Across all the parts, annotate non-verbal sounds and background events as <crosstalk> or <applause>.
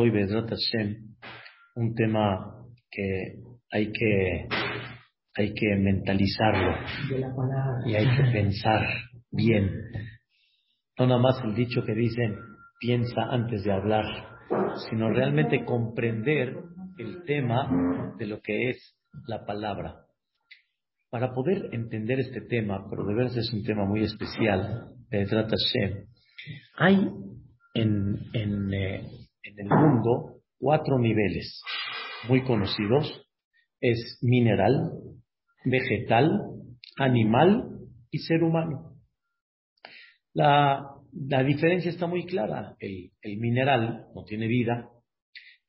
hoy, Bedrat Hashem, un tema que hay que, hay que mentalizarlo y hay que pensar bien. No nada más el dicho que dicen, piensa antes de hablar, sino realmente comprender el tema de lo que es la palabra. Para poder entender este tema, pero de veras es un tema muy especial, Bedrat Hashem, hay en, en, eh, en el mundo cuatro niveles muy conocidos. Es mineral, vegetal, animal y ser humano. La, la diferencia está muy clara. El, el mineral no tiene vida,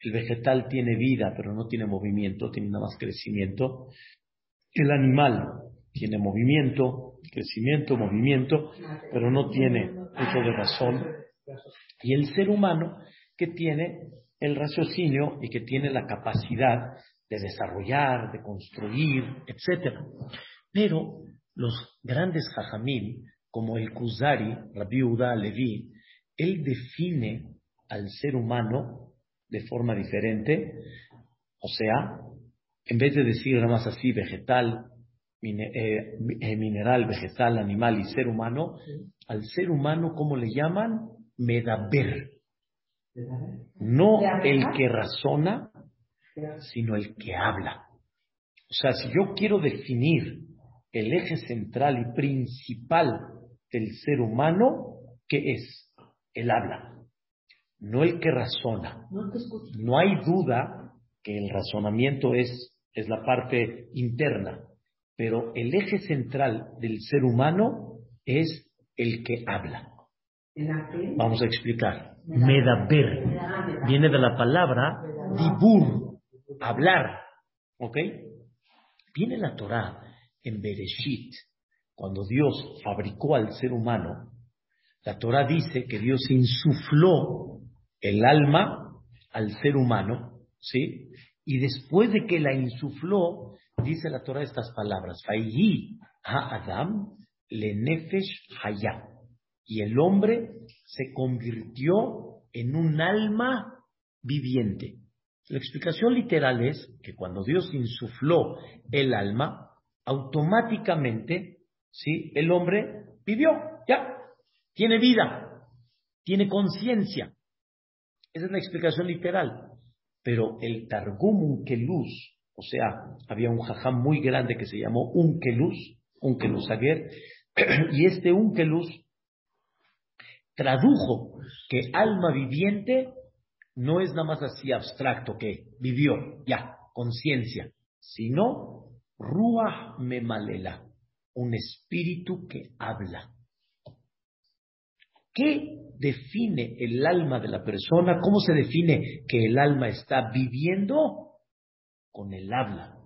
el vegetal tiene vida pero no tiene movimiento, tiene nada más crecimiento. El animal tiene movimiento, crecimiento, movimiento, pero no tiene uso de razón. Y el ser humano que tiene el raciocinio y que tiene la capacidad de desarrollar, de construir, etc. Pero los grandes jajamín, como el Kuzari, Rabbi Uda Levi, él define al ser humano de forma diferente, o sea, en vez de decir nada más así vegetal, eh, eh, mineral, vegetal, animal y ser humano, al ser humano, ¿cómo le llaman? Medaber. No el que razona, sino el que habla. O sea, si yo quiero definir el eje central y principal del ser humano, ¿qué es? El habla, no el que razona. No hay duda que el razonamiento es, es la parte interna, pero el eje central del ser humano es el que habla. Vamos a explicar. Medaber viene de la palabra dibur, hablar. ¿Ok? Viene la Torah en Bereshit, cuando Dios fabricó al ser humano. La Torah dice que Dios insufló el alma al ser humano, ¿sí? Y después de que la insufló, dice la Torah estas palabras: ha Adam le nefesh haya y el hombre se convirtió en un alma viviente. La explicación literal es que cuando Dios insufló el alma, automáticamente, ¿sí? El hombre vivió, ya, tiene vida, tiene conciencia. Esa es la explicación literal. Pero el Targum Unkeluz, o sea, había un jajam muy grande que se llamó Unkeluz, Unkeluz Aguer, <clears throat> y este Unkeluz tradujo que alma viviente no es nada más así abstracto que vivió, ya, conciencia, sino Ruach Memalela, un espíritu que habla. ¿Qué define el alma de la persona? ¿Cómo se define que el alma está viviendo? Con el habla.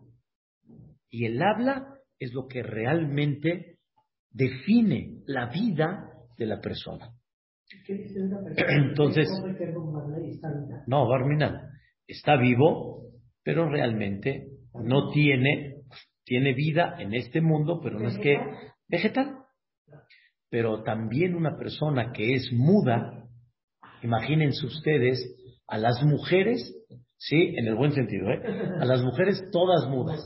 Y el habla es lo que realmente define la vida de la persona. <clears throat> Entonces, no, Barminan, está vivo, pero realmente no tiene, tiene vida en este mundo, pero no es que vegetal. Pero también una persona que es muda, imagínense ustedes a las mujeres, sí, en el buen sentido, ¿eh? a las mujeres todas mudas.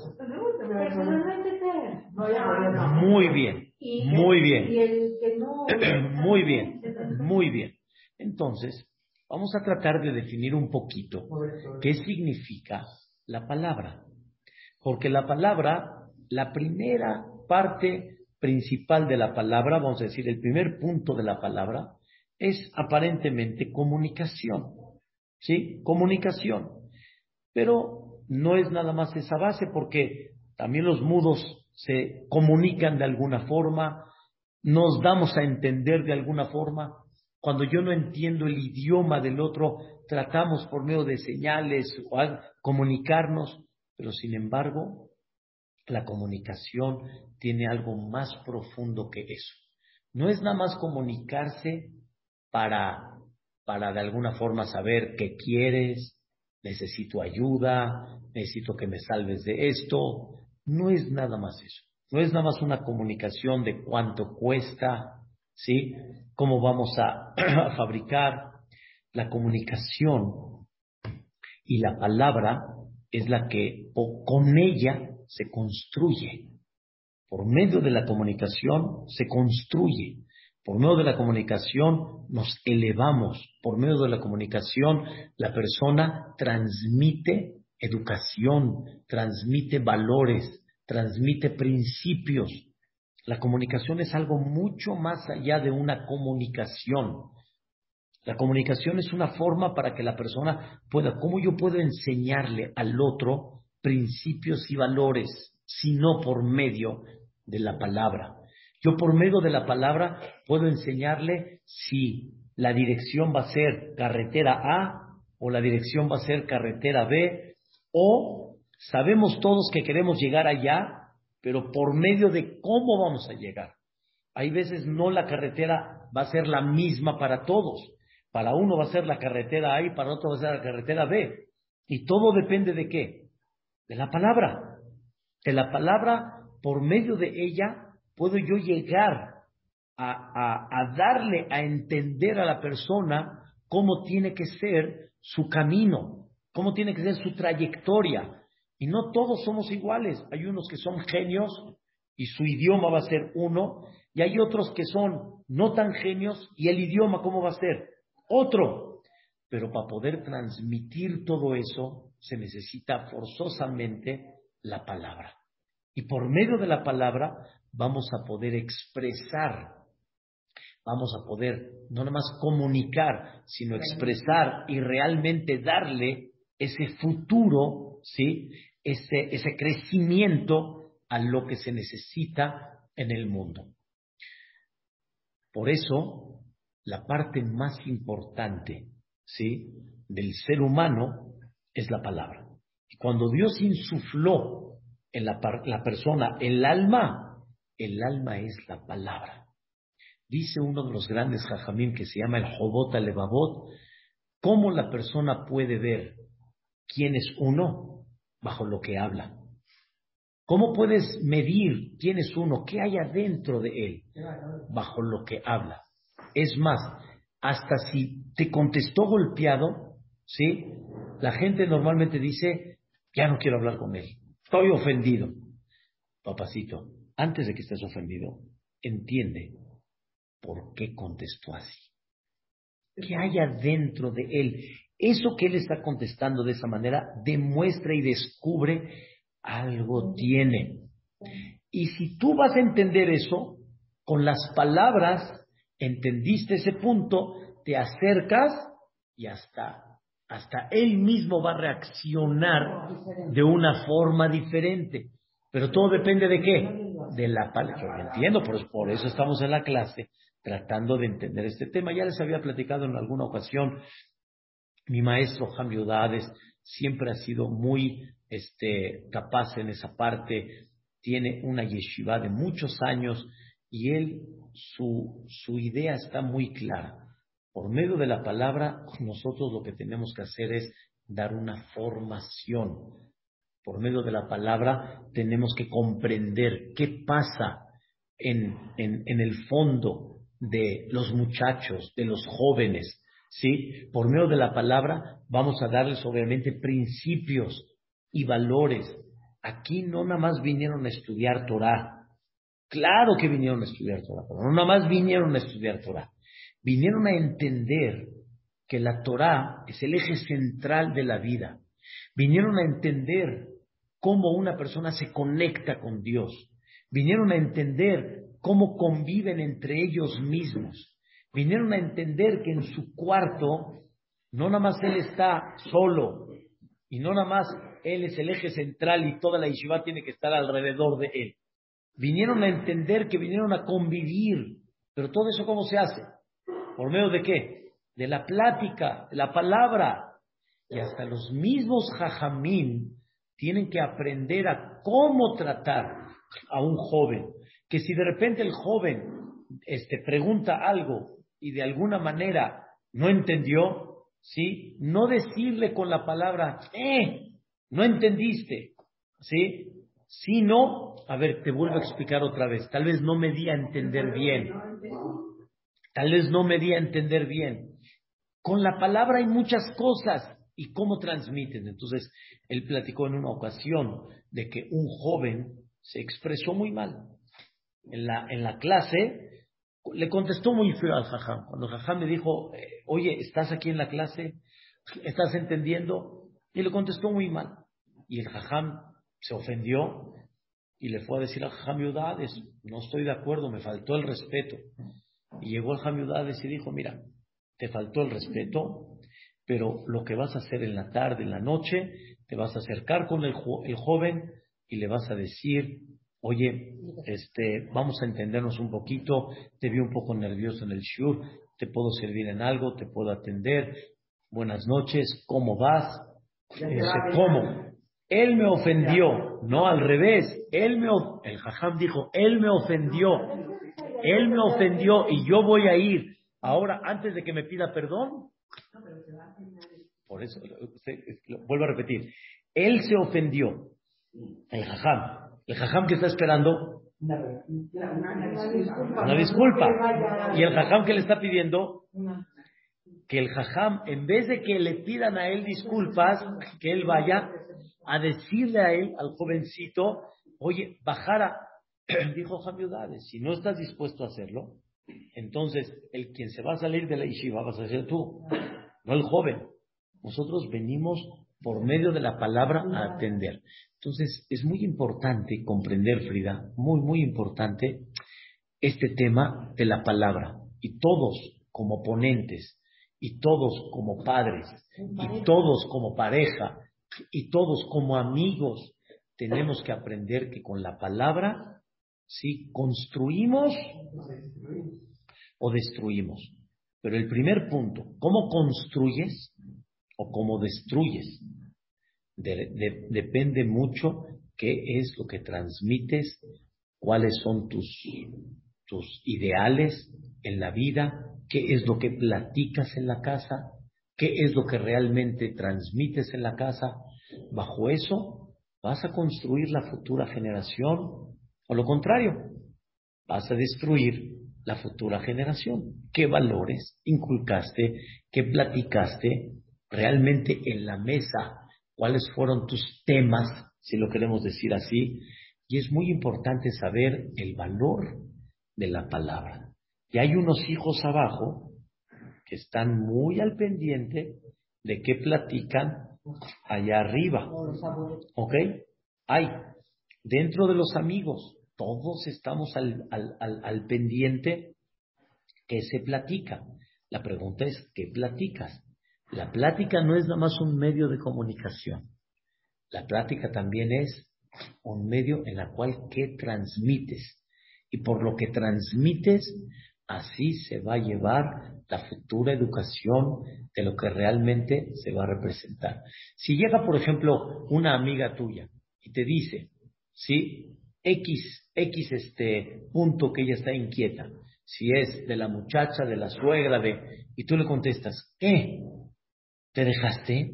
Muy bien, <clears throat> muy bien. Muy bien, muy bien. Entonces, vamos a tratar de definir un poquito qué significa la palabra. Porque la palabra, la primera parte principal de la palabra, vamos a decir, el primer punto de la palabra, es aparentemente comunicación. ¿Sí? Comunicación. Pero no es nada más esa base porque también los mudos se comunican de alguna forma, nos damos a entender de alguna forma. Cuando yo no entiendo el idioma del otro, tratamos por medio de señales o comunicarnos, pero sin embargo, la comunicación tiene algo más profundo que eso. No es nada más comunicarse para, para de alguna forma saber qué quieres, necesito ayuda, necesito que me salves de esto. No es nada más eso. No es nada más una comunicación de cuánto cuesta, ¿sí? Cómo vamos a, <clears throat> a fabricar. La comunicación Y la palabra es la que con ella se construye. Por medio de la comunicación se construye. Por medio de la comunicación nos elevamos. Por medio de la comunicación la persona transmite educación, transmite valores, transmite principios. La comunicación es algo mucho más allá de una comunicación. La comunicación es una forma para que la persona pueda, ¿cómo yo puedo enseñarle al otro principios y valores, si no por medio de la palabra? Yo por medio de la palabra puedo enseñarle si la dirección va a ser carretera A o la dirección va a ser carretera B o sabemos todos que queremos llegar allá, pero por medio de cómo vamos a llegar. Hay veces no la carretera va a ser la misma para todos. Para uno va a ser la carretera A y para otro va a ser la carretera B. Y todo depende de qué? De la palabra. De la palabra, por medio de ella, puedo yo llegar a, a darle a entender a la persona cómo tiene que ser su camino, cómo tiene que ser su trayectoria. Y no todos somos iguales. Hay unos que son genios y su idioma va a ser uno, y hay otros que son no tan genios y el idioma, ¿cómo va a ser? Otro. Pero para poder transmitir todo eso se necesita forzosamente la palabra. Y por medio de la palabra vamos a poder expresar, vamos a poder no nada más comunicar, sino expresar y realmente darle ese futuro, ¿sí? Ese, ese crecimiento a lo que se necesita en el mundo. Por eso, la parte más importante, ¿sí? Del ser humano es la palabra. Y cuando Dios insufló en la, la persona el alma, el alma es la palabra. Dice uno de los grandes jajamim que se llama el Jobot Alevabot, cómo la persona puede ver quién es uno bajo lo que habla. ¿Cómo puedes medir quién es uno? ¿Qué hay adentro de él bajo lo que habla? Es más, hasta si te contestó golpeado, ¿sí? La gente normalmente dice, ya no quiero hablar con él, estoy ofendido. Papacito, antes de que estés ofendido, entiende por qué contestó así. ¿Qué hay adentro de él? Eso que él está contestando de esa manera demuestra y descubre algo tiene. Y si tú vas a entender eso, con las palabras, entendiste ese punto, te acercas y hasta, hasta él mismo va a reaccionar de una forma diferente. Pero todo depende de qué? De la palabra. Yo entiendo, por, por eso estamos en la clase tratando de entender este tema. Ya les había platicado en alguna ocasión mi maestro Udades siempre ha sido muy este, capaz en esa parte, tiene una yeshiva de muchos años y él, su, idea está muy clara. Por medio de la palabra, nosotros lo que tenemos que hacer es dar una formación. Por medio de la palabra tenemos que comprender qué pasa en el fondo de los muchachos, de los jóvenes, ¿sí? Por medio de la palabra vamos a darles obviamente principios y valores. Aquí no nada más vinieron a estudiar Torah. Claro que vinieron a estudiar Torah, pero no nada más vinieron a estudiar Torah. Vinieron a entender que la Torah es el eje central de la vida. Vinieron a entender cómo una persona se conecta con Dios. Vinieron a entender cómo conviven entre ellos mismos vinieron a entender que en su cuarto no nada más él está solo y no nada más él es el eje central y toda la yeshiva tiene que estar alrededor de él. Vinieron a entender que vinieron a convivir, pero todo eso cómo se hace? ¿Por medio de qué? De la plática, de la palabra. Y hasta los mismos jajamín tienen que aprender a cómo tratar a un joven. Que si de repente el joven este, pregunta algo y de alguna manera no entendió, ¿sí? No decirle con la palabra, eh, no entendiste, ¿sí? Sino, a ver, te vuelvo a explicar otra vez, tal vez no me di a entender bien, tal vez no me di a entender bien. Con la palabra hay muchas cosas ¿Y cómo transmiten? Entonces, él platicó en una ocasión de que un joven se expresó muy mal. En la, en la clase le contestó muy feo al jajam. Cuando el jajam le dijo, eh, oye, ¿estás aquí en la clase? ¿Estás entendiendo? Y le contestó muy mal. Y el jajam se ofendió y le fue a decir al jajam Yudades, no estoy de acuerdo, me faltó el respeto. Y llegó el jajam Yudades y dijo, mira, te faltó el respeto, pero lo que vas a hacer en la tarde, en la noche, te vas a acercar con el, joven y le vas a decir, oye, este, vamos a entendernos un poquito, te vi un poco nervioso en el shur, te puedo servir en algo, te puedo atender, buenas noches, ¿cómo vas? ¿cómo? Él me ofendió, no al revés, él me, el jajam dijo, él me ofendió, él me ofendió y yo voy a ir. Ahora, antes de que me pida perdón, por eso, vuelvo a repetir. Él se ofendió. El jajam. El jajam que está esperando. Una disculpa. Y el jajam que le está pidiendo. Que el jajam, en vez de que le pidan a él disculpas, que él vaya a decirle a él, al jovencito, oye, bajara. <clears throat> Dijo Jamiudades, si no estás dispuesto a hacerlo, entonces el quien se va a salir de la yeshiva vas a ser tú no el joven. Nosotros venimos por medio de la palabra a atender. Entonces, es muy importante comprender, Frida, muy, muy importante este tema de la palabra. Y todos como ponentes, y todos como padres, y todos como pareja, y todos como amigos, tenemos que aprender que con la palabra, sí, construimos o destruimos. Pero el primer punto, ¿cómo construyes o cómo destruyes? Depende mucho qué es lo que transmites, cuáles son tus, tus ideales en la vida, qué es lo que platicas en la casa, qué es lo que realmente transmites en la casa. Bajo eso vas a construir la futura generación o lo contrario, vas a destruir la futura generación. ¿Qué valores inculcaste, qué platicaste realmente en la mesa? ¿Cuáles fueron tus temas, si lo queremos decir así? Y es muy importante saber el valor de la palabra. Y hay unos hijos abajo que están muy al pendiente de qué platican allá arriba. ¿Ok? Hay dentro de los amigos todos estamos al, al, pendiente que se platica. La pregunta es, ¿qué platicas? La plática no es nada más un medio de comunicación. La plática también es un medio en el cual ¿qué transmites? Y por lo que transmites, así se va a llevar la futura educación de lo que realmente se va a representar. Si llega, por ejemplo, una amiga tuya y te dice, ¿sí? X, X este punto que ella está inquieta. Si es de la muchacha, de la suegra, de... Y tú le contestas, ¿qué? ¿Te dejaste?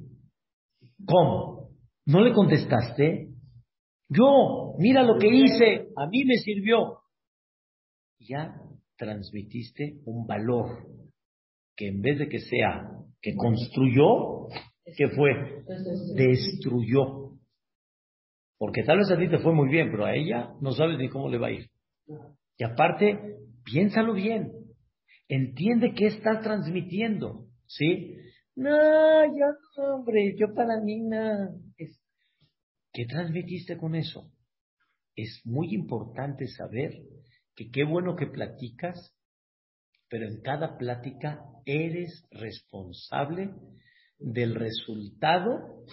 ¿Cómo? ¿No le contestaste? Yo, mira lo que hice, a mí me sirvió. Ya transmitiste un valor que en vez de que sea que construyó, ¿qué fue? Destruyó. Porque tal vez a ti te fue muy bien, pero a ella no sabes ni cómo le va a ir. Y aparte, piénsalo bien. Entiende qué estás transmitiendo. ¿Sí? No, yo hombre, yo para mí nada. ¿Qué transmitiste con eso? Es muy importante saber que qué bueno que platicas, pero en cada plática eres responsable del resultado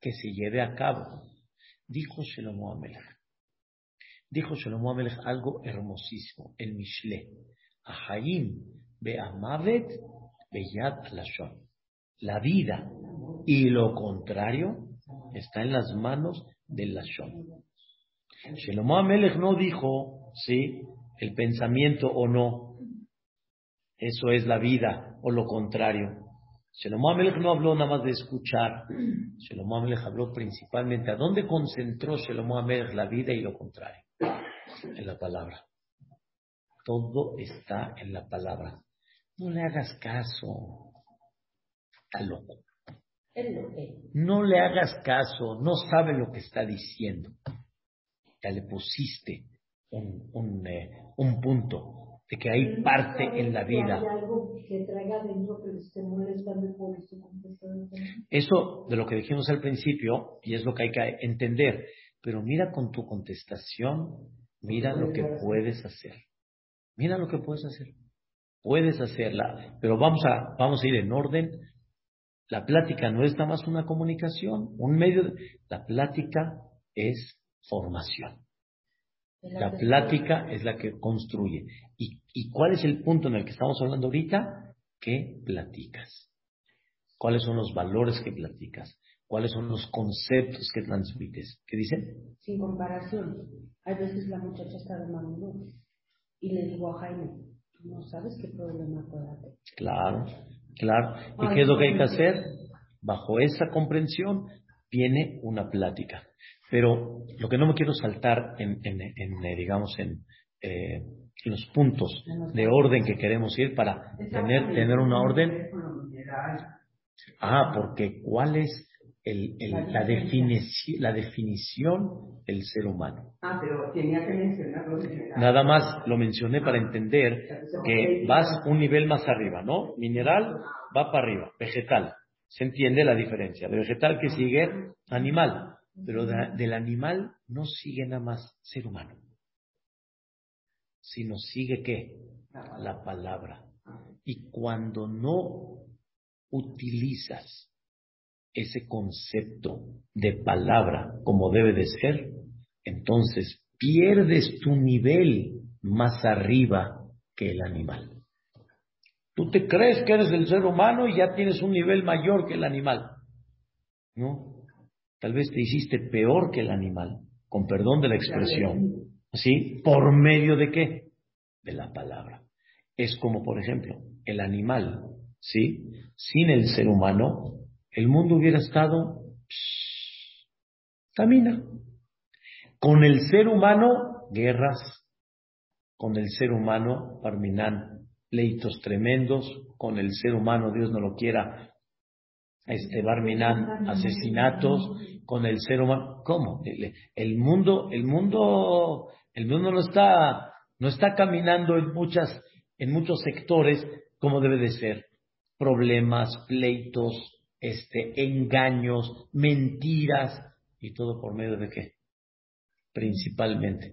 que se lleve a cabo. Dijo Shelomo Amelech. Dijo Shelomo Amelech algo hermosísimo, el Mishle. Ahaim be'amavet be'yad lashon. La vida y lo contrario está en las manos del lashon. Shelomo Amelech no dijo, sí, el pensamiento o no. Eso es la vida o lo contrario. Shelomo Amelech no habló nada más de escuchar. Shelomo Amelech habló principalmente a dónde concentró Shelomo Amelech la vida y lo contrario. En la palabra. Todo está en la palabra. No le hagas caso. Está loco. No le hagas caso, no sabe lo que está diciendo. Ya le pusiste un, un, eh, un punto de que hay parte en la vida. Eso de lo que dijimos al principio, y es lo que hay que entender, pero mira con tu contestación, mira lo que puedes hacer. Mira lo que puedes hacer. Puedes hacerla, pero vamos a, vamos a ir en orden. La plática no es nada más una comunicación, un medio. De, la plática es formación. La plática es la que construye. ¿Y, ¿Y cuál es el punto en el que estamos hablando ahorita? ¿Qué platicas? ¿Cuáles son los valores que platicas? ¿Cuáles son los conceptos que transmites? ¿Qué dicen? Sin comparación. Hay veces la muchacha está de mal y le digo a Jaime, no sabes qué problema puede haber. Claro, claro. ¿Y qué es lo que hay que hacer? Bajo esa comprensión viene una plática. Pero lo que no me quiero saltar en, en, eh, digamos, en, eh, los puntos de orden que queremos ir para tener, tener una orden. Ah, porque ¿cuál es el, la, definición, la definición del ser humano? Ah, pero tenía que mencionarlo. Nada más lo mencioné para entender que vas un nivel más arriba, ¿no? Mineral va para arriba, vegetal. Se entiende la diferencia. De vegetal que sigue animal. Pero del animal no sigue nada más ser humano, sino sigue qué? La palabra. Y cuando no utilizas ese concepto de palabra como debe de ser, entonces pierdes tu nivel más arriba que el animal. Tú te crees que eres el ser humano y ya tienes un nivel mayor que el animal. ¿No? Tal vez te hiciste peor que el animal, con perdón de la expresión. ¿Sí? ¿Por medio de qué? De la palabra. Es como, por ejemplo, el animal, ¿sí? Sin el ser humano, el mundo hubiera estado camina. Con el ser humano, guerras. Con el ser humano, Parminan, pleitos tremendos. Con el ser humano, Dios no lo quiera, este Barminan, asesinatos con el ser humano. ¿Cómo? El, mundo, el mundo, el mundo no está, no está caminando en muchas, en muchos sectores como debe de ser. Problemas, pleitos, este, engaños, mentiras y todo por medio de qué? Principalmente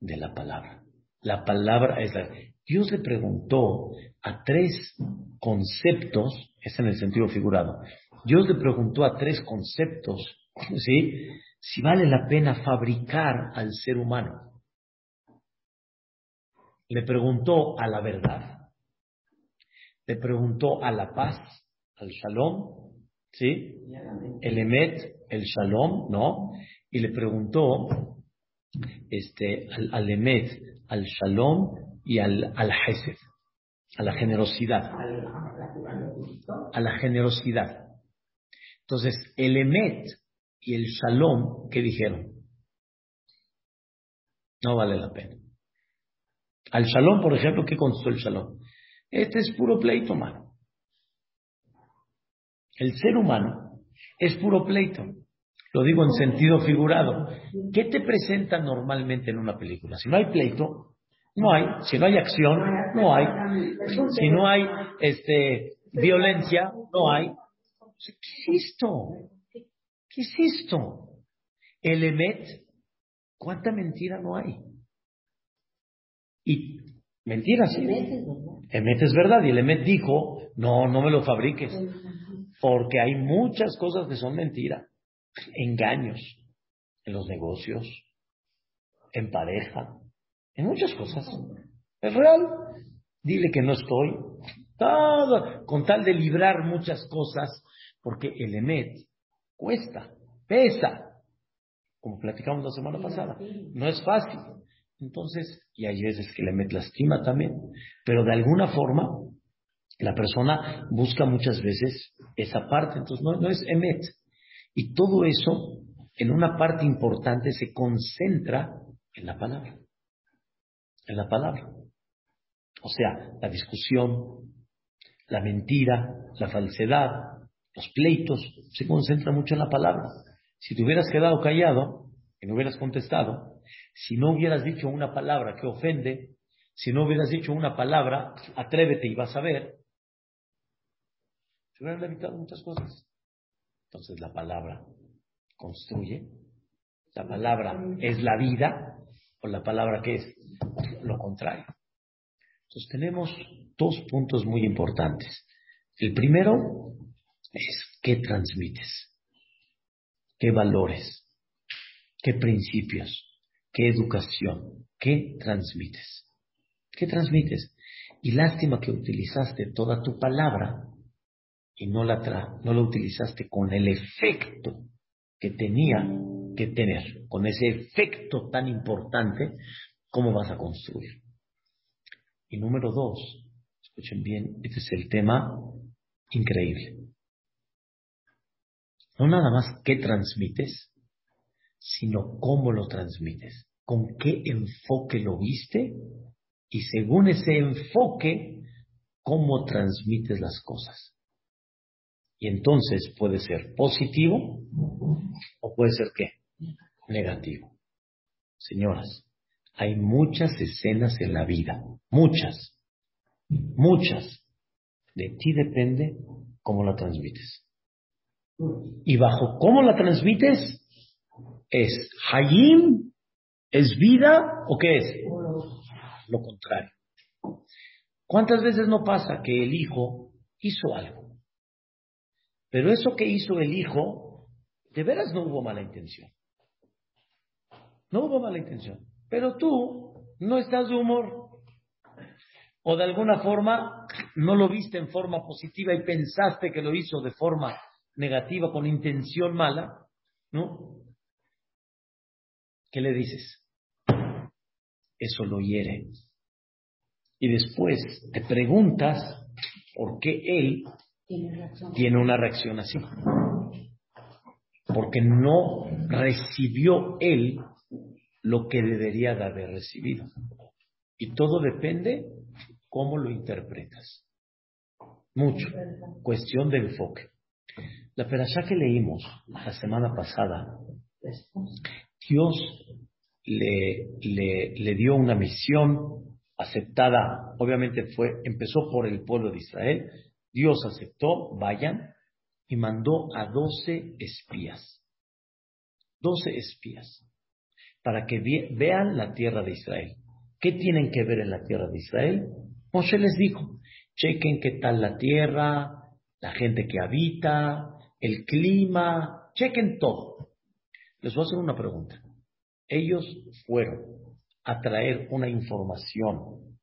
de la palabra. La palabra es la. Dios le preguntó a tres conceptos, es en el sentido figurado, Dios le preguntó a tres conceptos, <laughs> ¿sí? Si vale la pena fabricar al ser humano. Le preguntó a la verdad. Le preguntó a la paz, al shalom, ¿sí? El emet, el shalom, ¿no? Y le preguntó este, al, emet, al shalom y al, al hesed, a la generosidad. A la generosidad. Entonces, el Emet y el Shalom, ¿qué dijeron? No vale la pena. Al Shalom, por ejemplo, ¿qué constó el Shalom? Este es puro pleito, mano. El ser humano es puro pleito. Lo digo en sentido figurado. ¿Qué te presenta normalmente en una película? Si no hay pleito, no hay. Si no hay acción, no hay. Si no hay este, violencia, no hay. ¿Qué es esto? ¿Qué es esto? El Emet, ¿cuánta mentira no hay? Y mentira, sí. Emet es verdad. Y el Emet dijo, no, no me lo fabriques. Porque hay muchas cosas que son mentira. Engaños en los negocios, en pareja, en muchas cosas. Es real. Dile que no estoy. Todo, con tal de librar muchas cosas, porque el emet cuesta, pesa, como platicamos la semana pasada, no es fácil. Entonces, y hay veces que el emet lastima también, pero de alguna forma la persona busca muchas veces esa parte, entonces no, no es emet. Y todo eso, en una parte importante, se concentra en la palabra. En la palabra. O sea, la discusión, la mentira, la falsedad, Los pleitos se concentran mucho en la palabra. Si te hubieras quedado callado y no hubieras contestado, si no hubieras dicho una palabra que ofende, si no hubieras dicho una palabra, atrévete y vas a ver, se hubieran evitado muchas cosas. Entonces la palabra construye, la palabra es la vida, o la palabra que es lo contrario. Entonces tenemos dos puntos muy importantes. El primero es qué transmites, qué valores, qué principios, qué educación, qué transmites. ¿Qué transmites? Y lástima que utilizaste toda tu palabra y no la, tra no la utilizaste con el efecto que tenía que tener, con ese efecto tan importante, ¿cómo vas a construir? Y número dos, escuchen bien, este es el tema increíble. No nada más qué transmites, sino cómo lo transmites, con qué enfoque lo viste y según ese enfoque, cómo transmites las cosas. Y entonces puede ser positivo o puede ser qué? Negativo. Señoras, hay muchas escenas en la vida, muchas, muchas. De ti depende cómo la transmites. Y bajo cómo la transmites, ¿es Hayim? ¿Es vida o qué es? Lo contrario. ¿Cuántas veces no pasa que el hijo hizo algo? Pero eso que hizo el hijo, de veras no hubo mala intención. No hubo mala intención. Pero tú no estás de humor. O de alguna forma no lo viste en forma positiva y pensaste que lo hizo de forma negativa, con intención mala, ¿no? ¿Qué le dices? Eso lo hiere. Y después te preguntas por qué él tiene una reacción así. Porque no recibió él lo que debería de haber recibido. Y todo depende cómo lo interpretas. Mucho. Cuestión de enfoque. La perashá que leímos la semana pasada, Dios le, le, dio una misión aceptada, obviamente fue, empezó por el pueblo de Israel, Dios aceptó, vayan, y mandó a doce espías, doce espías, para que vean la tierra de Israel. ¿Qué tienen que ver en la tierra de Israel? Moshe les dijo, chequen qué tal la tierra, la gente que habita, el clima, chequen todo. Les voy a hacer una pregunta. Ellos fueron a traer una información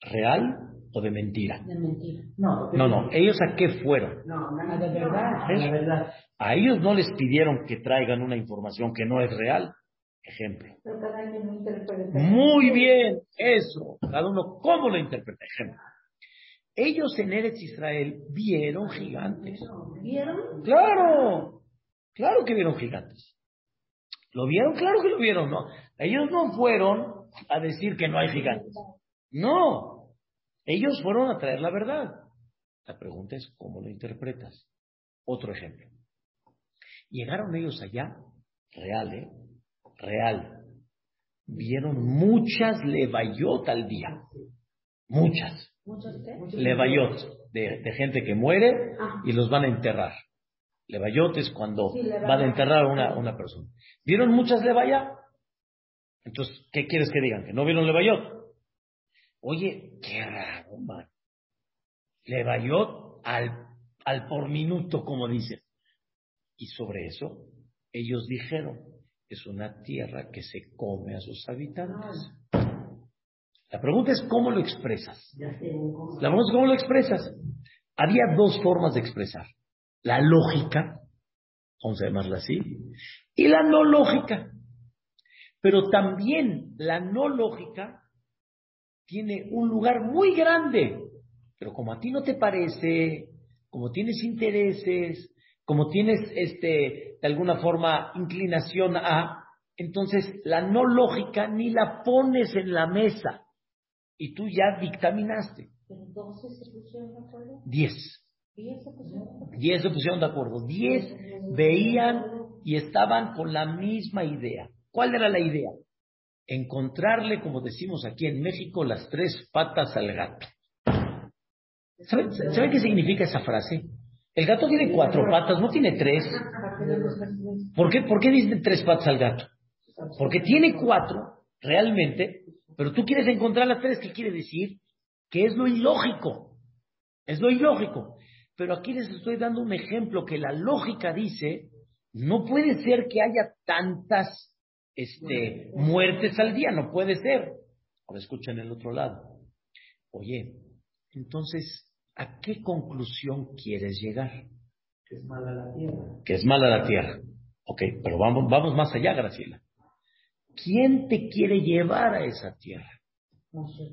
real o de mentira. De mentira. No, no, no. ¿Ellos a qué fueron? No, de verdad. De verdad. A ellos no les pidieron que traigan una información que no es real. Ejemplo. Pero cada uno interpreta. Muy bien, eso. Cada uno, ¿cómo lo interpreta? Ejemplo. Ellos en Eretz Israel vieron gigantes. ¿Vieron? Claro, claro que vieron gigantes. ¿Lo vieron? Claro que lo vieron, ¿no? Ellos no fueron a decir que no hay gigantes. No, ellos fueron a traer la verdad. La pregunta es, ¿cómo lo interpretas? Otro ejemplo. Llegaron ellos allá, real, ¿eh? Real. Vieron muchas levayot al día. Muchas. Levayot, de, de, gente que muere ah. y los van a enterrar. Levayot es cuando van a enterrar a una, una persona. ¿Vieron muchas levayot? Entonces, ¿qué quieres que digan? ¿Que no vieron levayot? Oye, qué raro, man. Levayot al, al por minuto, como dicen. Y sobre eso, ellos dijeron, es una tierra que se come a sus habitantes. La pregunta es cómo lo expresas. La pregunta es cómo lo expresas. Había dos formas de expresar. La lógica, vamos a llamarla así, y la no lógica. Pero también la no lógica tiene un lugar muy grande. Pero como a ti no te parece, como tienes intereses, como tienes este, de alguna forma inclinación a, entonces la no lógica ni la pones en la mesa y tú ya dictaminaste. ¿Pero se pusieron de acuerdo? Diez. Diez se pusieron de acuerdo. Diez veían y estaban con la misma idea. ¿Cuál era la idea? Encontrarle, como decimos aquí en México, las tres patas al gato. ¿Saben, qué significa esa frase? El gato tiene cuatro patas, no tiene tres. ¿Por qué, ¿Por qué dicen tres patas al gato? Porque tiene cuatro, realmente, pero tú quieres encontrar las tres, ¿qué quiere decir? Que es lo ilógico. Es lo ilógico. Pero aquí les estoy dando un ejemplo que la lógica dice, no puede ser que haya tantas este, muertes al día, no puede ser. Ahora escuchen el otro lado. Oye, entonces, ¿a qué conclusión quieres llegar? Que es mala la tierra. Que es mala la tierra. Ok, pero vamos, vamos más allá, Graciela. ¿Quién te quiere llevar a esa tierra? No sé.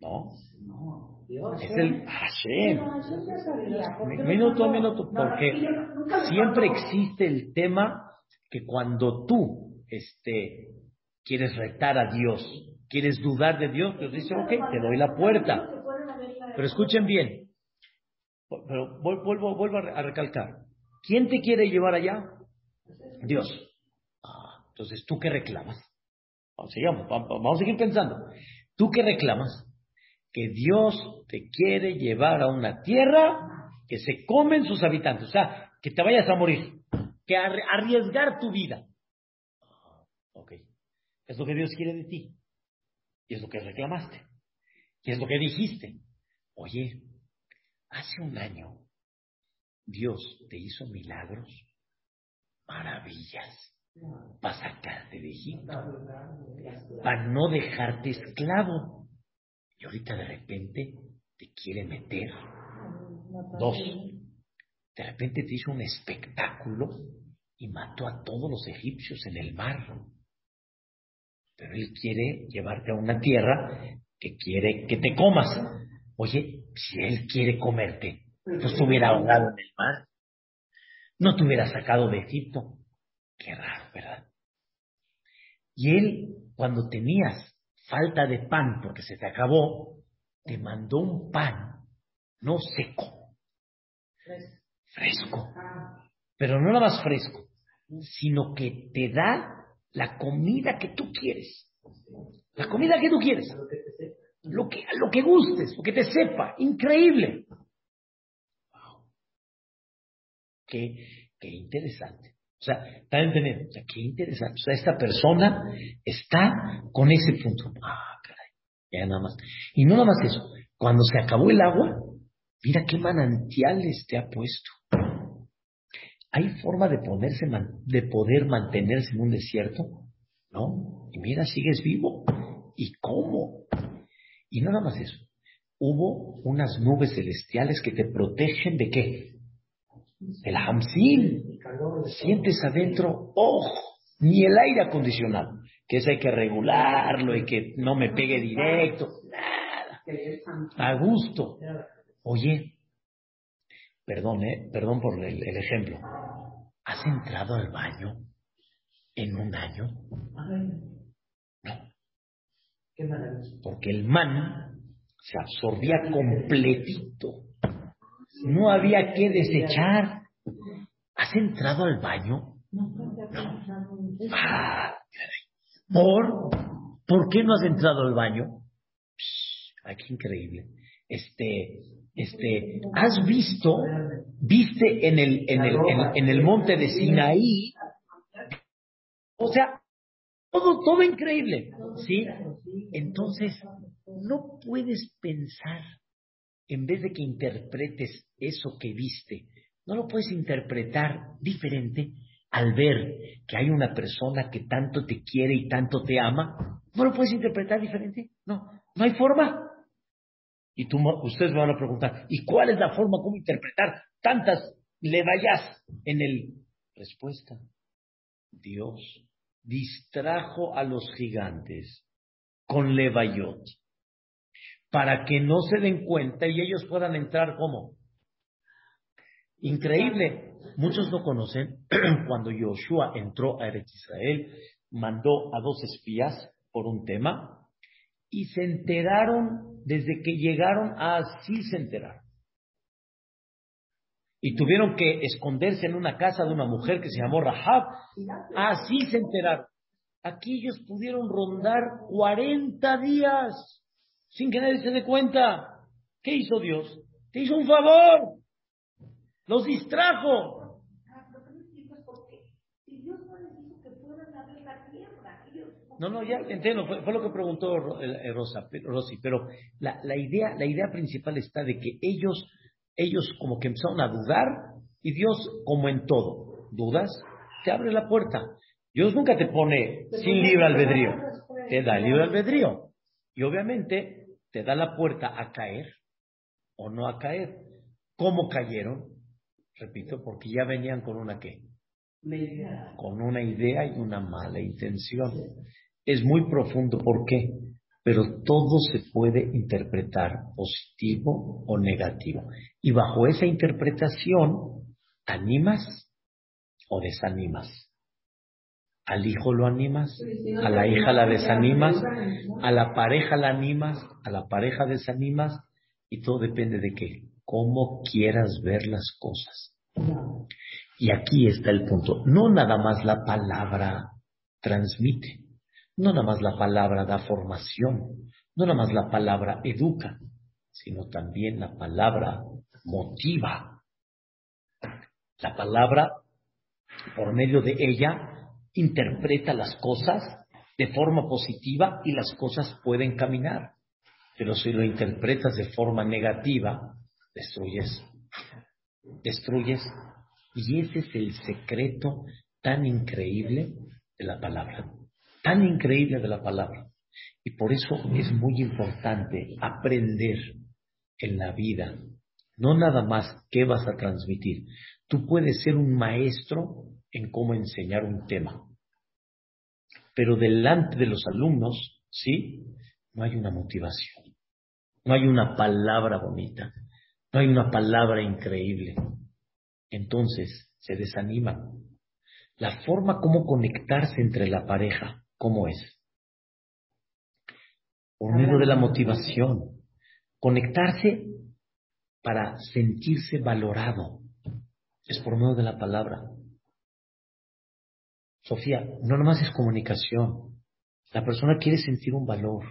¿No? No, Dios. Es el Hashem. Pero Hashem ya sabía, ¿por qué no Minuto, pasó? minuto, porque siempre existe el tema que cuando tú este, quieres retar a Dios, quieres dudar de Dios, Dios dice, ok, te doy la puerta. Pero escuchen bien, pero vuel- vuelvo, vuelvo a re- a recalcar, ¿quién te quiere llevar allá? Dios. Ah, entonces, ¿tú qué reclamas? Vamos, sigamos, va- va- vamos a seguir pensando. ¿Tú qué reclamas? Que Dios te quiere llevar a una tierra que se comen sus habitantes, o sea, que te vayas a morir, que arri- arriesgar tu vida. Ok, es lo que Dios quiere de ti. Y es lo que reclamaste. Y es lo que dijiste. Oye, hace un año Dios te hizo milagros, maravillas, para sacarte de Egipto, para no dejarte esclavo. Y ahorita de repente te quiere meter. Dos, de repente te hizo un espectáculo y mató a todos los egipcios en el mar. Pero él quiere llevarte a una tierra que quiere que te comas. Oye, si él quiere comerte, pues te hubiera ahogado en el mar. No te hubiera sacado de Egipto. Qué raro, ¿verdad? Y él, cuando tenías falta de pan porque se te acabó, te mandó un pan, no seco, fresco. Pero no nada más fresco, sino que te da la comida que tú quieres. La comida que tú quieres. Lo que, lo que gustes, lo que te sepa. Increíble. Wow. Qué, qué interesante. O sea, ¿están entendiendo? O qué interesante. O sea, esta persona está con ese punto. Ah, caray. Ya nada más. Y no nada más eso. Cuando se acabó el agua, mira qué manantiales te ha puesto. ¿Hay forma de, ponerse de poder mantenerse en un desierto? ¿No? Y mira, sigues vivo. ¿Y cómo? Y no nada más eso. Hubo unas nubes celestiales que te protegen de qué? Del hamsil. Sientes adentro, ¡oh! Ni el aire acondicionado. Que eso hay que regularlo y que no me pegue directo. Nada. A gusto. Oye, perdón, ¿eh? Perdón por el, el ejemplo. ¿Has entrado al baño en un año? No. Qué. Porque el man se absorbía completito. No había que desechar. ¿Has entrado al baño? Ah, caray. ¿Por? ¿Por qué no has entrado al baño? Psh, ay, qué increíble. Este, este, ¿has visto, viste en el, en el, en, en el monte de Sinaí? O sea, todo, todo increíble, ¿sí? Entonces, no puedes pensar, en vez de que interpretes eso que viste, no lo puedes interpretar diferente al ver que hay una persona que tanto te quiere y tanto te ama. No lo puedes interpretar diferente. No, no hay forma. Y tú, ustedes me van a preguntar, ¿y cuál es la forma como interpretar tantas levayas en el? Respuesta. Dios distrajo a los gigantes con levayot para que no se den cuenta y ellos puedan entrar como. Increíble. Muchos no conocen <clears throat> cuando Yoshua entró a Eretz Israel, mandó a dos espías por un tema y se enteraron desde que llegaron, así se enteraron. y tuvieron que esconderse en una casa de una mujer que se llamó Rahab. Así se enteraron. Aquí ellos pudieron rondar 40 días sin que nadie se dé cuenta. ¿Qué hizo Dios? Te hizo un favor. Los distrajo. No, no, ya entiendo, fue, lo que preguntó Rosa, Rosy, pero la, la, idea, la idea principal está de que ellos ellos como que empezaron a dudar y Dios, como en todo, dudas, te abre la puerta. Dios nunca te pone sin libre albedrío, te da libre albedrío. Y obviamente te da la puerta a caer o no a caer. ¿Cómo cayeron? Repito, porque ya venían con una qué? Con una idea y una mala intención. Es muy profundo. ¿Por qué? pero todo se puede interpretar positivo o negativo. Y bajo esa interpretación, ¿animas o desanimas? Al hijo lo animas, a la hija la desanimas, a la pareja la animas, a la pareja desanimas, y todo depende de qué, cómo quieras ver las cosas. Y aquí está el punto. No nada más la palabra transmite. No nada más la palabra da formación, no nada más la palabra educa, sino también la palabra motiva. La palabra, por medio de ella, interpreta las cosas de forma positiva y las cosas pueden caminar. Pero si lo interpretas de forma negativa, destruyes. Destruyes. Y ese es el secreto tan increíble de la palabra tan increíble de la palabra. Y por eso es muy importante aprender en la vida, no nada más qué vas a transmitir. Tú puedes ser un maestro en cómo enseñar un tema, pero delante de los alumnos, ¿sí? No hay una motivación, no hay una palabra bonita, no hay una palabra increíble. Entonces se desaniman. La forma como conectarse entre la pareja ¿Cómo es? Por medio de la motivación. Conectarse para sentirse valorado. Es por medio de la palabra. Sofía, no nomás es comunicación. La persona quiere sentir un valor.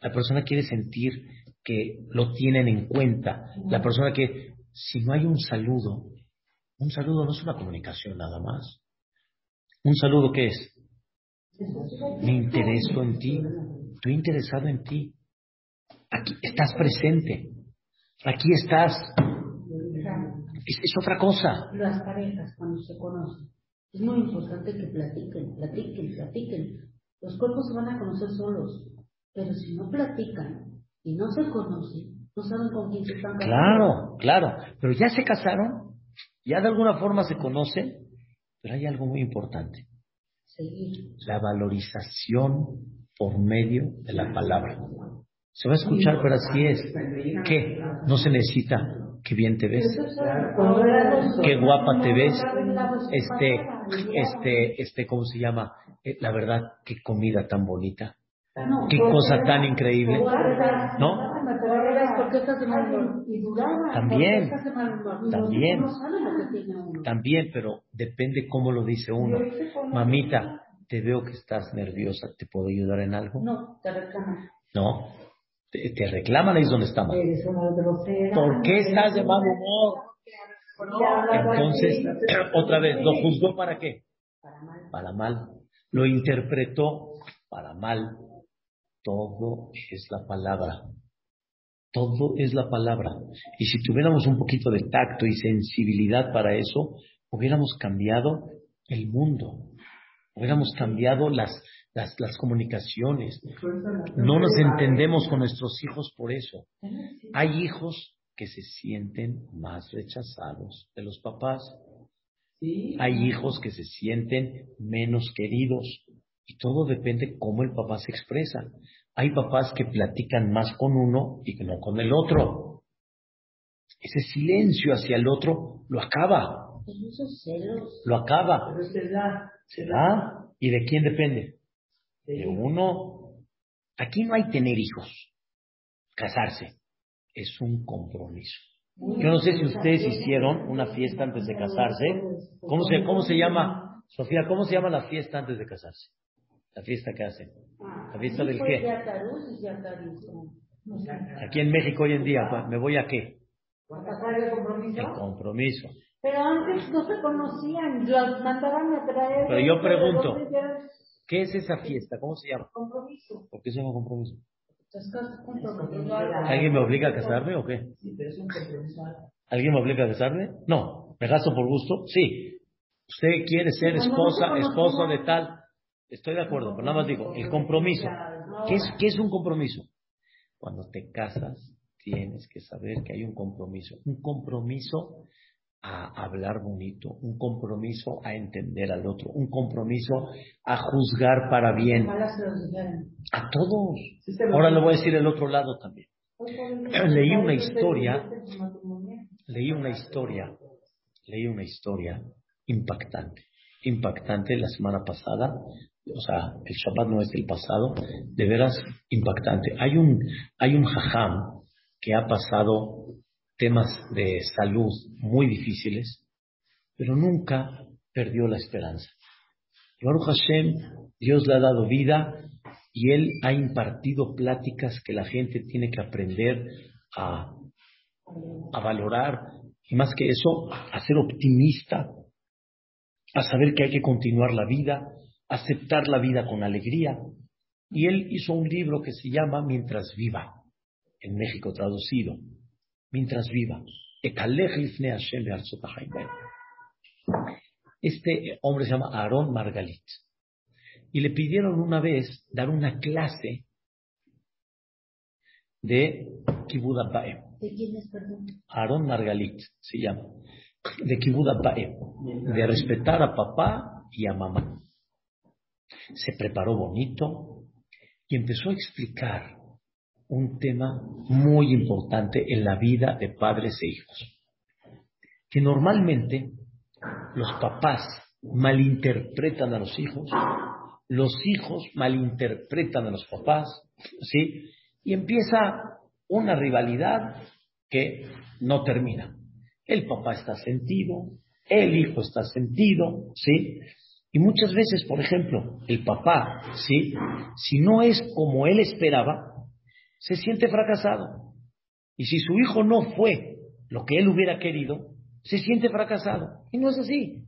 La persona quiere sentir que lo tienen en cuenta. La persona que, si no hay un saludo, un saludo no es una comunicación nada más. ¿Un saludo qué es? Me intereso en ti. Estoy interesado en ti. Aquí estás presente. Aquí estás. Es, otra cosa. Las parejas, cuando se conocen, es muy importante que platiquen, platiquen, platiquen. Los cuerpos se van a conocer solos. Pero si no platican y no se conocen, no saben con quién se están casando. Claro, claro. Pero ya se casaron, ya de alguna forma se conocen, pero hay algo muy importante la valorización por medio de la palabra. Se va a escuchar, pero así es. ¿Qué? No se necesita. Qué bien te ves. Qué guapa te ves. Este, este, este, ¿cómo se llama? Eh, la verdad, qué comida tan bonita. Qué cosa tan increíble. ¿No? También, también, también, pero depende cómo lo dice uno. Mamita, te veo que estás nerviosa, ¿te puedo ayudar en algo? No, te reclaman. No, te, reclaman ahí es donde está mal. ¿Por qué estás de mal humor? Entonces, <clears throat> otra vez, ¿lo juzgó para qué? Para mal. Para mal. Lo interpretó para mal. Todo es la palabra. Todo es la palabra. Y si tuviéramos un poquito de tacto y sensibilidad para eso, hubiéramos cambiado el mundo. Hubiéramos cambiado las, las, comunicaciones. No nos entendemos con nuestros hijos por eso. Hay hijos que se sienten más rechazados de los papás. Hay hijos que se sienten menos queridos. Y todo depende cómo el papá se expresa. Hay papás que platican más con uno y que no con el otro. Ese silencio hacia el otro lo acaba. Lo acaba. ¿Se da? ¿Y de quién depende? De uno. Aquí no hay tener hijos, casarse. Es un compromiso. Yo no sé si ustedes hicieron una fiesta antes de casarse. ¿Cómo se, cómo se llama, Sofía, cómo se llama la fiesta antes de casarse? La fiesta que hacen. ¿La fiesta del qué? Aquí en México hoy en día, ¿me voy a qué? ¿A el compromiso? El compromiso. Pero antes no se conocían, los mandaban a traer. Pero yo pregunto, ¿qué es esa fiesta? ¿Cómo se llama? Compromiso. ¿Por qué se llama compromiso? ¿Alguien me obliga a casarme o qué? ¿Alguien me obliga a casarme? No. ¿Me gasto por gusto? Sí. Usted quiere ser esposa, esposo de tal. Estoy de acuerdo, pero nada más digo, el compromiso. ¿Qué es, ¿Qué es un compromiso? Cuando te casas, tienes que saber que hay un compromiso. Un compromiso a hablar bonito, un compromiso a entender al otro, un compromiso a juzgar para bien. A todos. Ahora le voy a decir el otro lado también. <clears throat> Leí una historia, leí una historia, leí una historia impactante, impactante la semana pasada, o sea, el Shabbat no es del pasado, de veras impactante. Hay un, hay un jajam que ha pasado temas de salud muy difíciles, pero nunca perdió la esperanza. Baruch Hashem, Dios le ha dado vida y Él ha impartido pláticas que la gente tiene que aprender a, a valorar y más que eso, a ser optimista, a saber que hay que continuar la vida, aceptar la vida con alegría. Y Él hizo un libro que se llama Mientras viva, en México traducido mientras viva. Este hombre se llama Aarón Margalit. Y le pidieron una vez dar una clase de Kibud ¿De quién es, perdón? Aarón Margalit se llama. De Kibud De respetar a papá y a mamá. Se preparó bonito y empezó a explicar un tema muy importante en la vida de padres e hijos. Que normalmente los papás malinterpretan a los hijos, los hijos malinterpretan a los papás, ¿sí? Y empieza una rivalidad que no termina. El papá está sentido, el hijo está sentido, ¿sí? Y muchas veces, por ejemplo, el papá, ¿sí? Si no es como él esperaba, se siente fracasado. Y si su hijo no fue lo que él hubiera querido, se siente fracasado. Y no es así.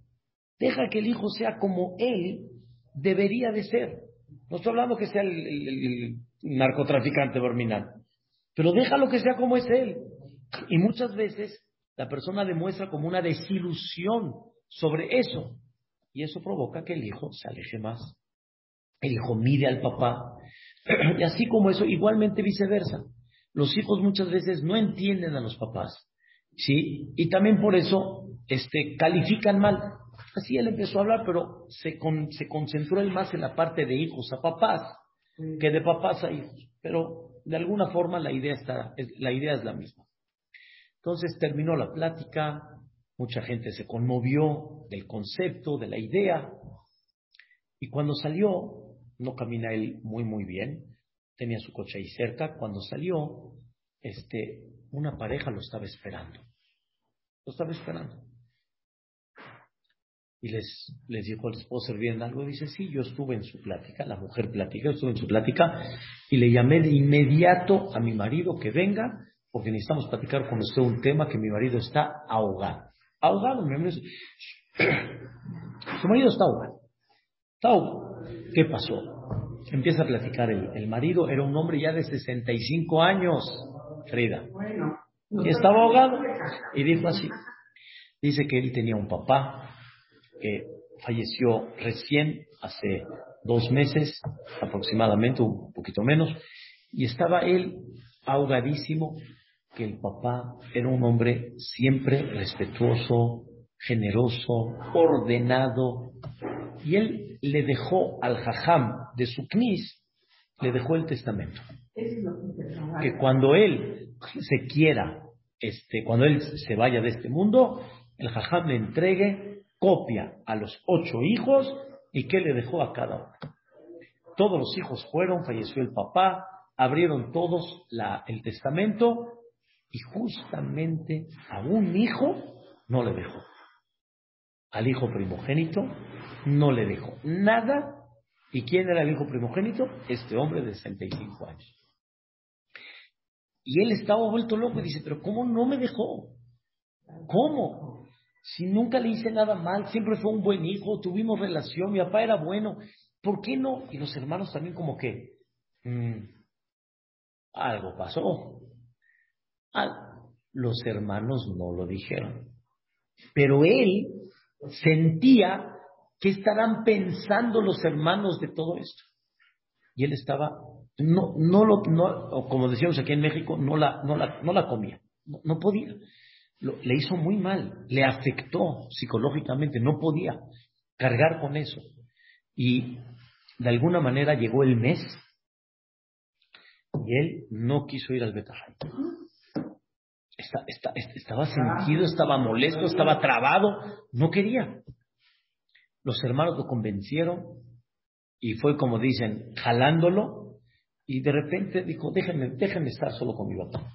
Deja que el hijo sea como él debería de ser. No estoy hablando que sea el, narcotraficante terminal, pero déjalo que sea como es él. Y muchas veces la persona demuestra como una desilusión sobre eso. Y eso provoca que el hijo se aleje más. El hijo mide al papá, <clears throat> y así como eso, igualmente viceversa. Los hijos muchas veces no entienden a los papás, ¿sí? Y también por eso este, califican mal. Así él empezó a hablar, pero se, se concentró él más en la parte de hijos a papás que de papás a hijos. Pero de alguna forma la idea, está, la idea es la misma. Entonces terminó la plática, mucha gente se conmovió del concepto, de la idea, y cuando salió no camina él muy, muy bien, tenía su coche ahí cerca, cuando salió, este, una pareja lo estaba esperando, lo estaba esperando. Y les, les dijo, ¿les puedo servir algo? dice, sí, yo estuve en su plática, la mujer platica, estuve en su plática, y le llamé de inmediato a mi marido que venga, porque necesitamos platicar con usted un tema que mi marido está ahogado. Ahogado, mi marido. <clears throat> Su marido está ahogado. Está ahogado. ¿Qué pasó? Empieza a platicar el, marido, era un hombre ya de 65 años, Frida. Y estaba ahogado. Y dijo así. Dice que él tenía un papá que falleció recién, hace dos meses aproximadamente, un poquito menos, y estaba él ahogadísimo, que el papá era un hombre siempre respetuoso, generoso, ordenado, y él le dejó al jajam de su knis, le dejó el testamento. Que cuando él se quiera, este, cuando él se vaya de este mundo, el jajam le entregue copia a los ocho hijos y que le dejó a cada uno. Todos los hijos fueron, falleció el papá, abrieron todos la, el testamento Y justamente a un hijo no le dejó. Al hijo primogénito no le dejó nada. ¿Y quién era el hijo primogénito? Este hombre de 65 años. Y él estaba vuelto loco y dice, pero ¿cómo no me dejó? ¿Cómo? Si nunca le hice nada mal, siempre fue un buen hijo, tuvimos relación, mi papá era bueno, ¿por qué no? Y los hermanos también como que, mm, algo pasó. Los hermanos no lo dijeron. Pero él sentía que estarán pensando los hermanos de todo esto. Y él estaba, no, no lo, no, como decíamos aquí en México, no la, no la, no la comía, no, podía. le hizo muy mal, le afectó psicológicamente, no podía cargar con eso. Y de alguna manera llegó el mes y él no quiso ir al Betahai. Estaba sentido, estaba molesto, estaba trabado, no quería. Los hermanos lo convencieron y fue como dicen, jalándolo y de repente dijo, déjenme, déjenme estar solo con mi papá.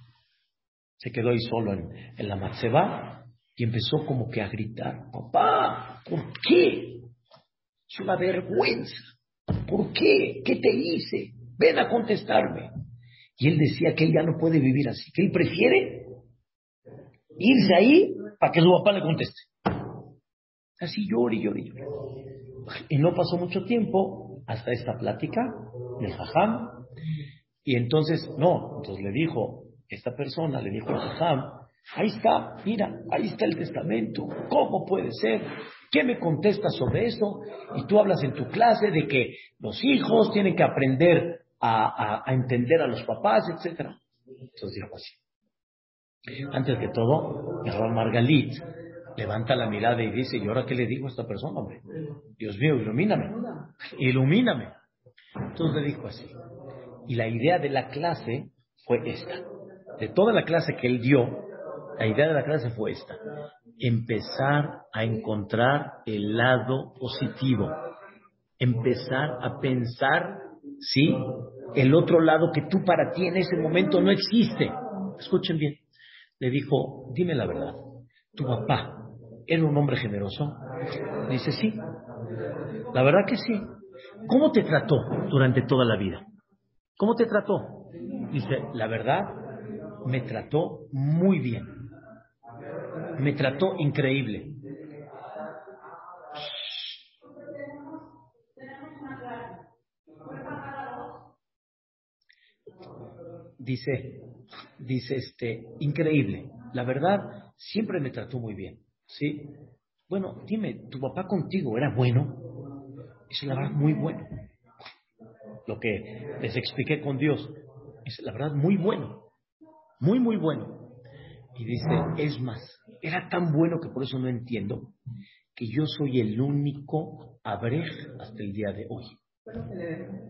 Se quedó ahí solo en, en la matzeba y empezó como que a gritar, papá, ¿por qué? Es una vergüenza. ¿Por qué? ¿Qué te hice? Ven a contestarme. Y él decía que él ya no puede vivir así, que él prefiere irse ahí para que su papá le conteste. Así llore y llore y no pasó mucho tiempo hasta esta plática del jajam. Y entonces, no, entonces le dijo, esta persona le dijo al jajam, ahí está, mira, ahí está el testamento, ¿cómo puede ser? ¿Qué me contestas sobre eso? Y tú hablas en tu clase de que los hijos tienen que aprender a, entender a los papás, etc. Entonces dijo así. Antes que todo, el Margalit levanta la mirada y dice, ¿y ahora qué le digo a esta persona, hombre? Dios mío, ilumíname, ilumíname. Entonces le dijo así. Y la idea de la clase fue esta. De toda la clase que él dio, la idea de la clase fue esta. Empezar a encontrar el lado positivo. Empezar a pensar ¿sí? El otro lado que tú para ti en ese momento no existe. Escuchen bien. Le dijo, dime la verdad, ¿tu papá era un hombre generoso? Dice, sí. La verdad que sí. ¿Cómo te trató durante toda la vida? ¿Cómo te trató? Dice, la verdad, me trató muy bien. Me trató increíble. dice, dice este, increíble. La verdad, siempre me trató muy bien. ¿Sí? Bueno, dime, ¿tu papá contigo era bueno? Es la verdad muy bueno. Lo que les expliqué con Dios es la verdad muy bueno. Muy, muy bueno. Y dice, es más, era tan bueno que por eso no entiendo que yo soy el único abrej hasta el día de hoy.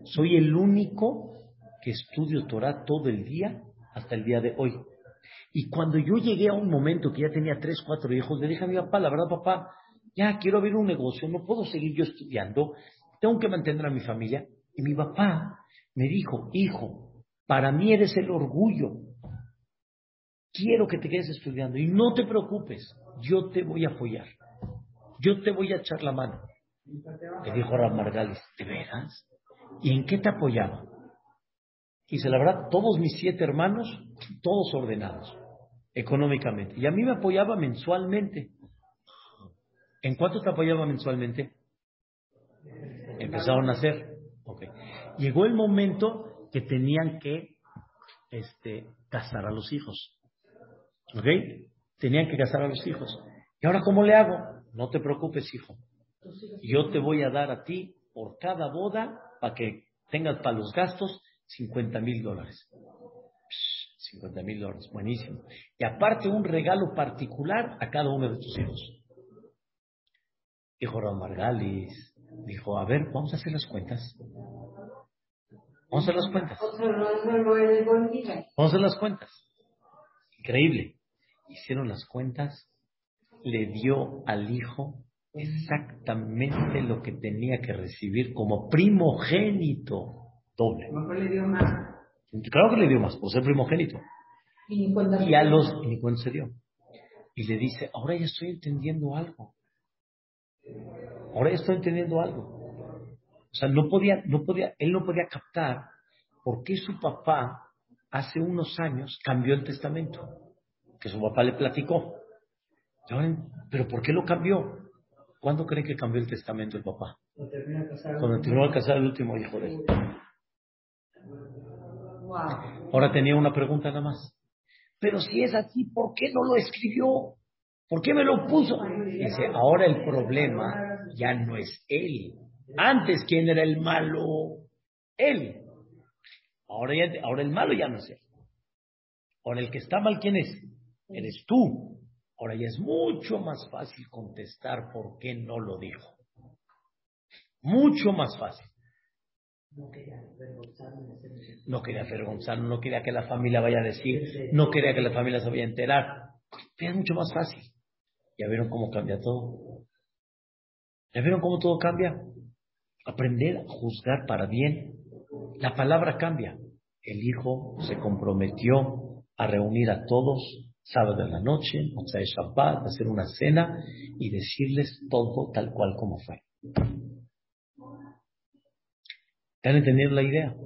Soy el único que estudio Torah todo el día hasta el día de hoy. Y cuando yo llegué a un momento que ya tenía tres, cuatro hijos, le dije a mi papá, la verdad papá, ya quiero abrir un negocio, no puedo seguir yo estudiando, tengo que mantener a mi familia. Y mi papá me dijo, hijo, para mí eres el orgullo, quiero que te quedes estudiando y no te preocupes, yo te voy a apoyar, yo te voy a echar la mano. Le dijo Ram Margalis, ¿de veras? ¿Y en qué te apoyaba? Dice, la verdad, todos mis siete hermanos, todos ordenados, económicamente. Y a mí me apoyaba mensualmente. ¿En cuánto te apoyaba mensualmente? Empezaron a hacer. Okay. Llegó el momento que tenían que este, casar a los hijos. ¿Ok? Tenían que casar a los hijos. ¿Y ahora cómo le hago? No te preocupes, hijo. Yo te voy a dar a ti por cada boda para que tengas para los gastos 50 mil dólares. 50 mil dólares, buenísimo. Y aparte un regalo particular a cada uno de tus hijos. Dijo Ron Margalis, dijo, a ver, vamos a hacer las cuentas. Vamos a hacer las cuentas. Vamos a hacer las cuentas. Increíble. Hicieron las cuentas, le dio al hijo exactamente lo que tenía que recibir como primogénito doble. le dio más. Claro que le dio más, por ser primogénito. Y a los, y ni cuenta se dio. Y le dice, ahora ya estoy entendiendo algo. Ahora ya estoy entendiendo algo. O sea, no podía, no podía, él no podía captar por qué su papá hace unos años cambió el testamento. Que su papá le platicó. Pero ¿por qué lo cambió? ¿Cuándo creen que cambió el testamento el papá? Cuando terminó de casar el último hijo de él. Ahora tenía una pregunta nada más. Pero si es así, ¿por qué no lo escribió? ¿Por qué me lo puso? Dice, ahora el problema ya no es él. Antes, ¿quién era el malo? Él. Ahora, ya, ahora el malo ya no es él. Ahora el que está mal, ¿quién es? Eres tú. Ahora ya es mucho más fácil contestar por qué no lo dijo. Mucho más fácil. No quería avergonzarlo, no quería que la familia vaya a decir, no quería que la familia se vaya a enterar. Es mucho más fácil. ¿Ya vieron cómo cambia todo? ¿Ya vieron cómo todo cambia? Aprender a juzgar para bien. La palabra cambia. El hijo se comprometió a reunir a todos sábado de la noche, Shabbat, hacer una cena y decirles todo tal cual como fue. ¿Están entendiendo la idea?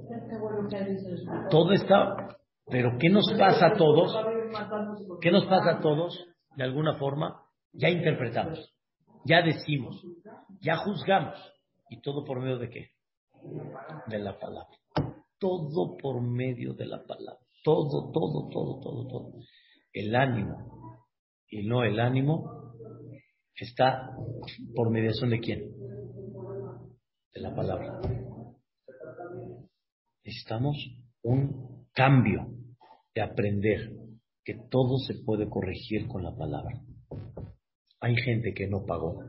Todo está, pero ¿qué nos pasa a todos? ¿Qué nos pasa a todos? De alguna forma, ya interpretamos, ya decimos, ya juzgamos. ¿Y todo por medio de qué? De la palabra. Todo por medio de la palabra. Todo, todo, todo, todo, todo. El ánimo y no el ánimo está por mediación de quién? De la palabra. Necesitamos un cambio de aprender que todo se puede corregir con la palabra. Hay gente que no pagó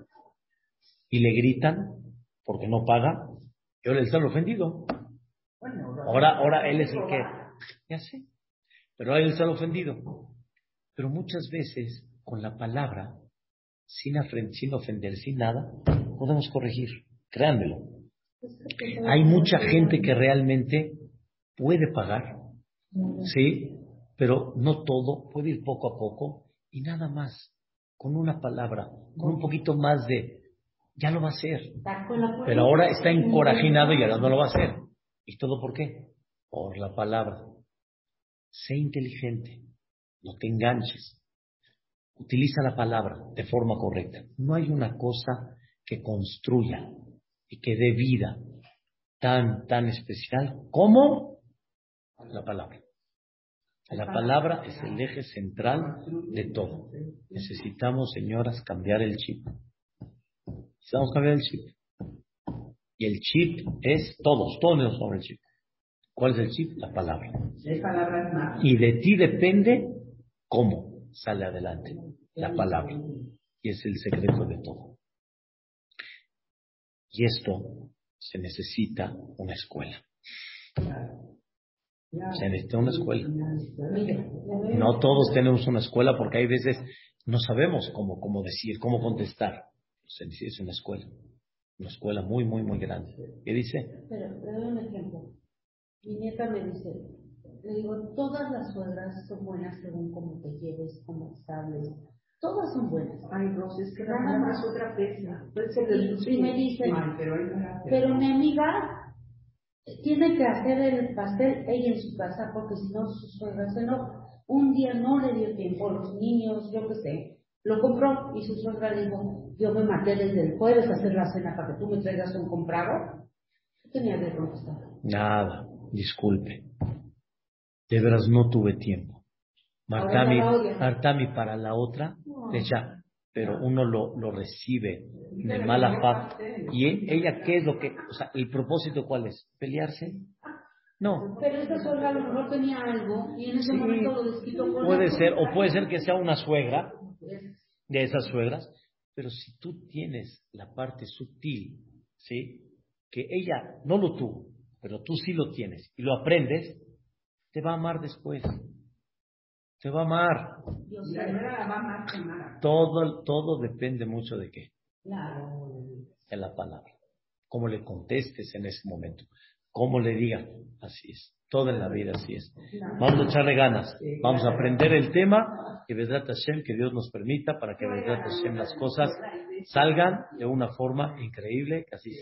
y le gritan porque no paga y ahora él está ofendido. Ahora, ahora él es el que, ya sé, pero ahora él está ofendido. Pero muchas veces con la palabra, sin, sin ofender, sin nada, podemos corregir. Créanmelo. Hay mucha gente que realmente puede pagar, ¿sí? Pero no todo, puede ir poco a poco y nada más, con una palabra, con un poquito más de, ya lo va a hacer. Pero ahora está encorajinado y ahora no lo va a hacer. ¿Y todo por qué? Por la palabra. Sé inteligente, no te enganches. Utiliza la palabra de forma correcta. No hay una cosa que construya y que dé vida tan, tan especial como la palabra. La palabra es el eje central de todo. Necesitamos, señoras, cambiar el chip. Necesitamos cambiar el chip. Y el chip es todos, todos sobre el chip. ¿Cuál es el chip? La palabra. Y de ti depende cómo sale adelante la palabra. Y es el secreto de todo. Y esto se necesita una escuela. Se necesita una escuela. No todos tenemos una escuela porque hay veces no sabemos cómo, cómo decir, cómo contestar. Se necesita una escuela. Una escuela muy, muy, muy grande. ¿Qué dice? Pero, le doy un ejemplo. Mi nieta me dice, le digo, todas las suegras son buenas según cómo te lleves, cómo hables, Todas son buenas. Ay, Rosy, es que nada más otra pesa. Y, me dicen, pero, mi amiga tiene que hacer el pastel ella en su casa porque si no su suegra se no. Un día no le dio tiempo, los niños, yo qué sé, lo compró y su suegra dijo, yo me maté desde el jueves a hacer la cena para que tú me traigas un comprado. ¿Qué tenía que contestar? Nada, disculpe. De veras no tuve tiempo. Martami, Martami para la otra, ya, pero uno lo, lo recibe de mala fe. ¿Y ella qué es lo que, o sea, el propósito cuál es? ¿Pelearse? No. Pero esta suegra a lo mejor tenía algo y en ese momento lo desquitó Puede ser, o puede ser que sea una suegra de esas suegras, pero si tú tienes la parte sutil, ¿sí? Que ella no lo tuvo, pero tú sí lo tienes y lo aprendes, te va a amar después. Te va a amar. Todo, todo depende mucho de qué. De la palabra. Cómo le contestes en ese momento. Cómo le digas. Así es. Todo en la vida así es. Vamos a echarle ganas. Vamos a aprender el tema y Vedrat Hashem, que Dios nos permita para que Vedrat Hashem las cosas salgan de una forma increíble, que así